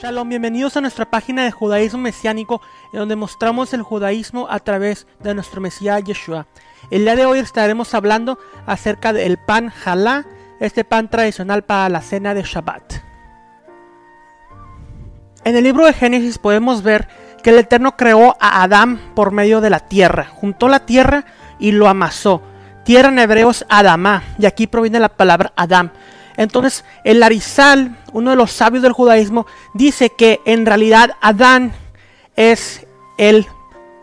Shalom, bienvenidos a nuestra página de judaísmo mesiánico, en donde mostramos el judaísmo a través de nuestro Mesías Yeshua. El día de hoy estaremos hablando acerca del pan jalá, este pan tradicional para la cena de Shabbat. En el libro de Génesis podemos ver que el Eterno creó a Adán por medio de la tierra, juntó la tierra y lo amasó. Tierra en hebreo es Adamá, y aquí proviene la palabra Adam. Entonces, el Arizal, uno de los sabios del judaísmo, dice que en realidad Adán es el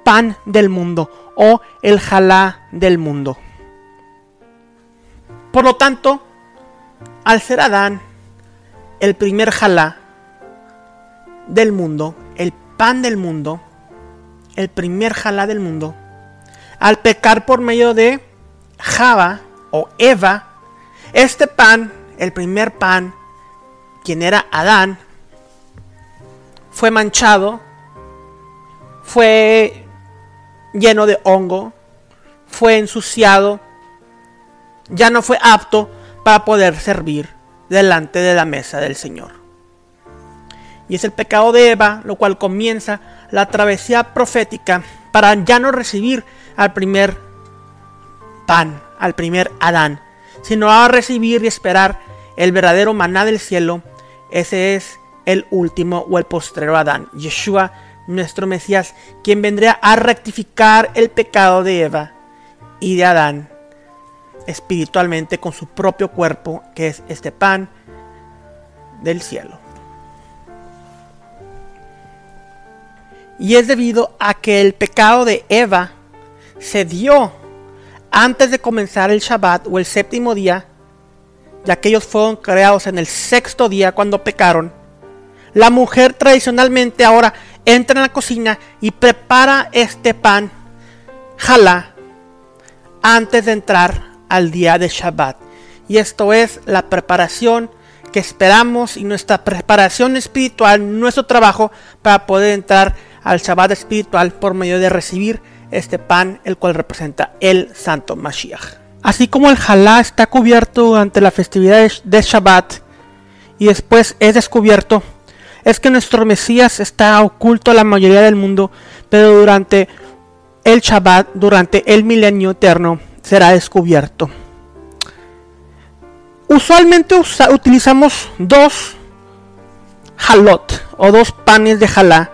pan del mundo o el jalá del mundo. Por lo tanto, al ser Adán el primer jalá del mundo, el pan del mundo, el primer jalá del mundo, al pecar por medio de Java o Eva, este pan el primer pan, quien era Adán, fue manchado, fue lleno de hongo, fue ensuciado, ya no fue apto para poder servir delante de la mesa del Señor. Y es el pecado de Eva, lo cual comienza la travesía profética para ya no recibir al primer pan, al primer Adán, sino a recibir y esperar el verdadero maná del cielo, ese es el último o el postrero Adán, Yeshua, nuestro Mesías, quien vendría a rectificar el pecado de Eva y de Adán espiritualmente con su propio cuerpo, que es este pan del cielo. Y es debido a que el pecado de Eva se dio antes de comenzar el Shabbat o el séptimo día ya que ellos fueron creados en el sexto día cuando pecaron, la mujer tradicionalmente ahora entra en la cocina y prepara este pan, jala, antes de entrar al día de Shabbat. Y esto es la preparación que esperamos y nuestra preparación espiritual, nuestro trabajo para poder entrar al Shabbat espiritual por medio de recibir este pan, el cual representa el Santo Mashiach. Así como el jalá está cubierto durante la festividad de Shabbat y después es descubierto, es que nuestro Mesías está oculto a la mayoría del mundo, pero durante el Shabbat, durante el milenio eterno, será descubierto. Usualmente utilizamos dos halot o dos panes de jalá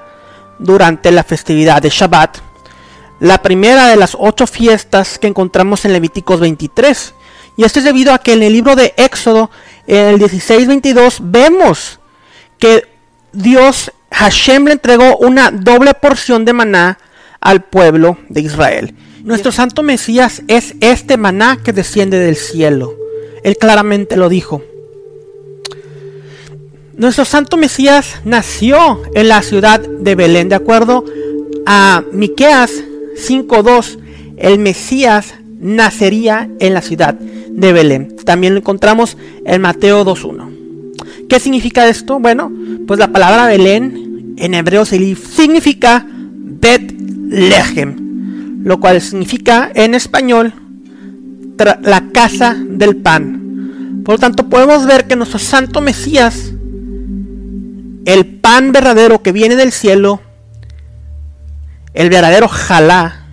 durante la festividad de Shabbat la primera de las ocho fiestas que encontramos en Levíticos 23. Y esto es debido a que en el libro de Éxodo, en el 16-22, vemos que Dios, Hashem, le entregó una doble porción de maná al pueblo de Israel. Nuestro santo Mesías es este maná que desciende del cielo. Él claramente lo dijo. Nuestro santo Mesías nació en la ciudad de Belén, de acuerdo a Miqueas 5.2, el Mesías nacería en la ciudad de Belén. También lo encontramos en Mateo 2.1. ¿Qué significa esto? Bueno, pues la palabra Belén en hebreo significa Bet Lehem, lo cual significa en español la casa del pan. Por lo tanto, podemos ver que nuestro santo Mesías, el pan verdadero que viene del cielo, el verdadero Jalá,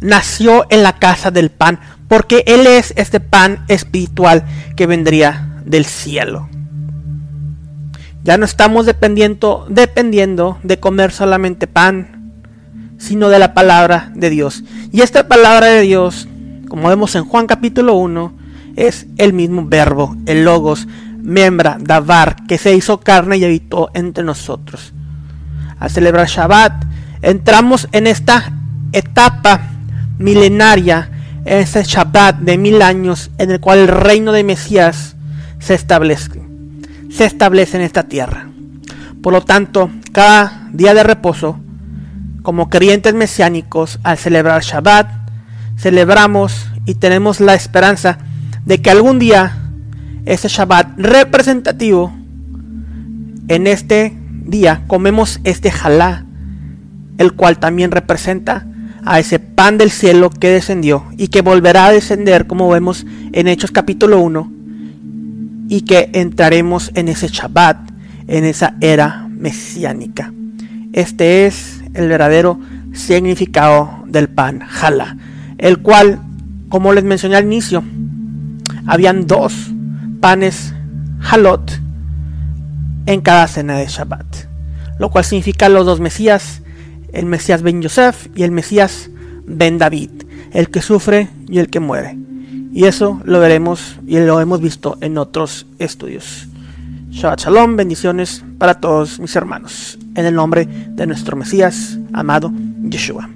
nació en la casa del pan, porque Él es este pan espiritual que vendría del cielo. Ya no estamos dependiendo, dependiendo de comer solamente pan, sino de la palabra de Dios. Y esta palabra de Dios, como vemos en Juan capítulo 1, es el mismo verbo, el logos, membra, davar, que se hizo carne y habitó entre nosotros a celebrar Shabbat, entramos en esta etapa milenaria, en este Shabbat de mil años, en el cual el reino de Mesías se establece, se establece en esta tierra. Por lo tanto, cada día de reposo, como creyentes mesiánicos, al celebrar Shabbat, celebramos y tenemos la esperanza de que algún día ese Shabbat representativo en este día comemos este jalá, el cual también representa a ese pan del cielo que descendió y que volverá a descender como vemos en Hechos capítulo 1 y que entraremos en ese Shabbat, en esa era mesiánica. Este es el verdadero significado del pan jala, el cual, como les mencioné al inicio, habían dos panes halot en cada cena de Shabbat, lo cual significa los dos Mesías, el Mesías Ben Yosef y el Mesías Ben David, el que sufre y el que muere. Y eso lo veremos y lo hemos visto en otros estudios. Shabbat Shalom, bendiciones para todos mis hermanos, en el nombre de nuestro Mesías amado Yeshua.